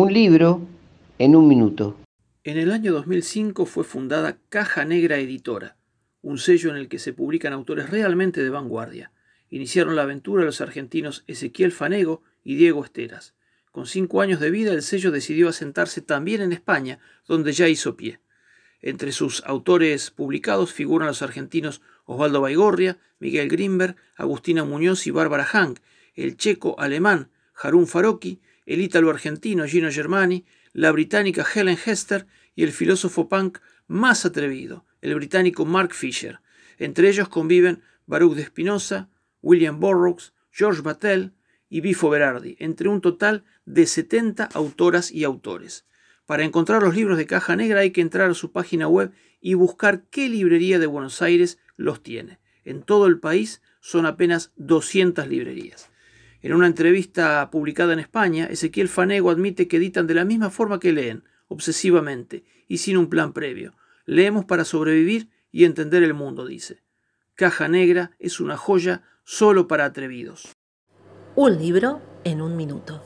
Un libro en un minuto. En el año 2005 fue fundada Caja Negra Editora, un sello en el que se publican autores realmente de vanguardia. Iniciaron la aventura los argentinos Ezequiel Fanego y Diego Esteras. Con cinco años de vida, el sello decidió asentarse también en España, donde ya hizo pie. Entre sus autores publicados figuran los argentinos Osvaldo Baigorria, Miguel Grimberg, Agustina Muñoz y Bárbara Hank, el checo alemán Harun Faroki, el ítalo argentino Gino Germani, la británica Helen Hester y el filósofo punk más atrevido, el británico Mark Fisher. Entre ellos conviven Baruch de Espinosa, William Burroughs, George Battelle y Bifo Berardi, entre un total de 70 autoras y autores. Para encontrar los libros de Caja Negra hay que entrar a su página web y buscar qué librería de Buenos Aires los tiene. En todo el país son apenas 200 librerías. En una entrevista publicada en España, Ezequiel Fanego admite que editan de la misma forma que leen, obsesivamente y sin un plan previo. Leemos para sobrevivir y entender el mundo, dice. Caja Negra es una joya solo para atrevidos. Un libro en un minuto.